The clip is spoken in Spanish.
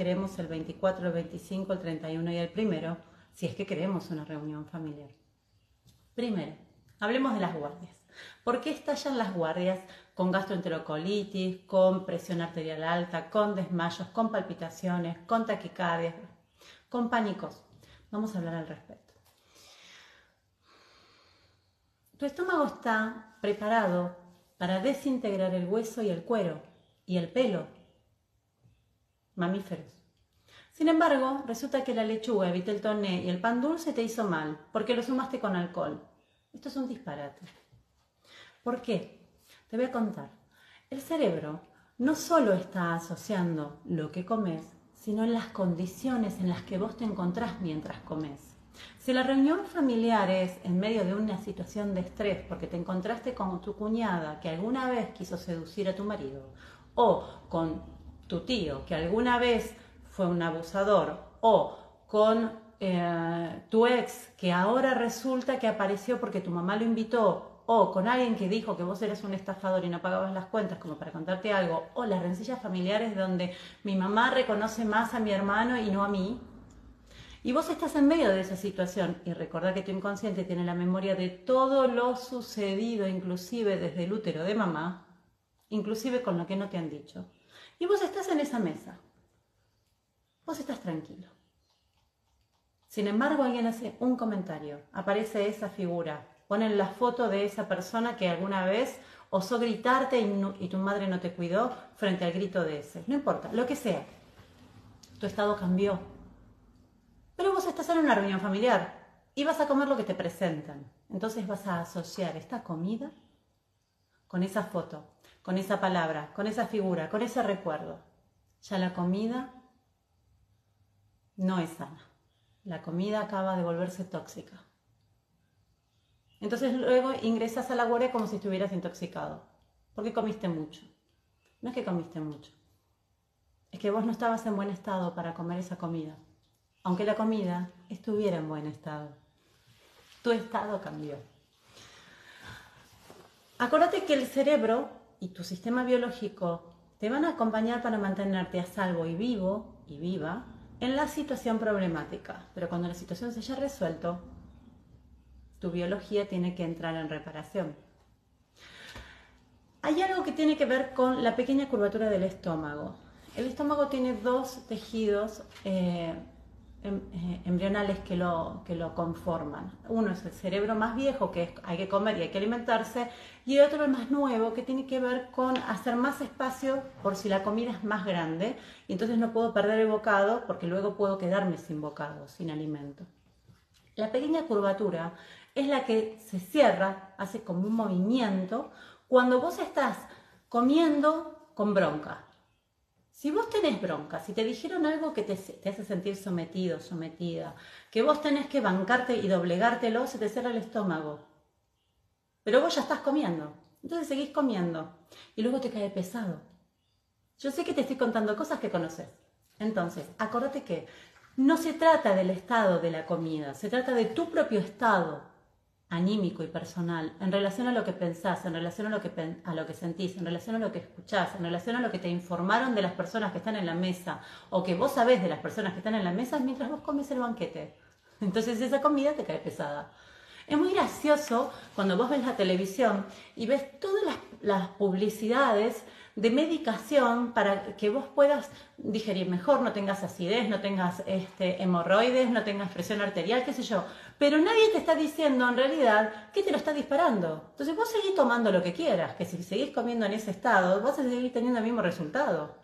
queremos el 24, el 25, el 31 y el primero, si es que queremos una reunión familiar. Primero, hablemos de las guardias. ¿Por qué estallan las guardias con gastroenterocolitis, con presión arterial alta, con desmayos, con palpitaciones, con taquicardias, con pánicos? Vamos a hablar al respecto. Tu estómago está preparado para desintegrar el hueso y el cuero y el pelo, mamíferos. Sin embargo, resulta que la lechuga, el toné y el pan dulce te hizo mal porque lo sumaste con alcohol. Esto es un disparate. ¿Por qué? Te voy a contar. El cerebro no solo está asociando lo que comes, sino las condiciones en las que vos te encontrás mientras comes. Si la reunión familiar es en medio de una situación de estrés porque te encontraste con tu cuñada que alguna vez quiso seducir a tu marido o con tu tío que alguna vez fue un abusador o con eh, tu ex que ahora resulta que apareció porque tu mamá lo invitó o con alguien que dijo que vos eres un estafador y no pagabas las cuentas como para contarte algo, o las rencillas familiares donde mi mamá reconoce más a mi hermano y no a mí, y vos estás en medio de esa situación y recordá que tu inconsciente tiene la memoria de todo lo sucedido, inclusive desde el útero de mamá, inclusive con lo que no te han dicho. Y vos estás en esa mesa. Vos estás tranquilo. Sin embargo, alguien hace un comentario, aparece esa figura, ponen la foto de esa persona que alguna vez osó gritarte y, tu madre no te cuidó frente al grito de ese. No importa, lo que sea. Tu estado cambió. Pero vos estás en una reunión familiar y vas a comer lo que te presentan. Entonces vas a asociar esta comida con esa foto, con esa palabra, con esa figura, con ese recuerdo. Ya la comida no es sana. La comida acaba de volverse tóxica. Entonces luego ingresas a la guardia como si estuvieras intoxicado, porque comiste mucho. No es que comiste mucho, es que vos no estabas en buen estado para comer esa comida, aunque la comida estuviera en buen estado. Tu estado cambió. Acuérdate que el cerebro y tu sistema biológico te van a acompañar para mantenerte a salvo y vivo y viva en la situación problemática. Pero cuando la situación se haya resuelto, tu biología tiene que entrar en reparación. Hay algo que tiene que ver con la pequeña curvatura del estómago. El estómago tiene dos tejidos eh, embrionales que lo, que lo conforman. Uno es el cerebro más viejo, que hay que comer y hay que alimentarse, y el otro el más nuevo, que tiene que ver con hacer más espacio por si la comida es más grande, y entonces no puedo perder el bocado porque luego puedo quedarme sin bocado, sin alimento. La pequeña curvatura es la que se cierra, hace como un movimiento, cuando vos estás comiendo con bronca. Si vos tenés bronca, si te dijeron algo que te, hace sentir sometido, sometida, que vos tenés que bancarte y doblegártelo, se te cierra el estómago. Pero vos ya estás comiendo. Entonces seguís comiendo y luego te cae pesado. Yo sé que te estoy contando cosas que conoces. Entonces, acordate que no se trata del estado de la comida, se trata de tu propio estado anímico y personal, en relación a lo que pensás, en relación a lo que, a lo que sentís, en relación a lo que escuchás, en relación a lo que te informaron de las personas que están en la mesa o que vos sabés de las personas que están en la mesa mientras vos comes el banquete. Entonces esa comida te cae pesada. Es muy gracioso cuando vos ves la televisión y ves todas las, las publicidades de medicación para que vos puedas digerir mejor, no tengas acidez, no tengas este, hemorroides, no tengas presión arterial, qué sé yo. Pero nadie te está diciendo en realidad que te lo está disparando. Entonces vos seguís tomando lo que quieras, que si seguís comiendo en ese estado vas a seguir teniendo el mismo resultado.